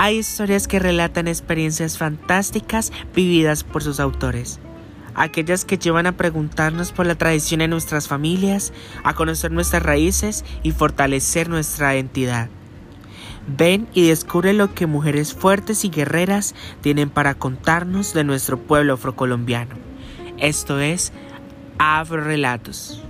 Hay historias que relatan experiencias fantásticas vividas por sus autores. Aquellas que llevan a preguntarnos por la tradición en nuestras familias, a conocer nuestras raíces y fortalecer nuestra identidad. Ven y descubre lo que mujeres fuertes y guerreras tienen para contarnos de nuestro pueblo afrocolombiano. Esto es Afrorelatos.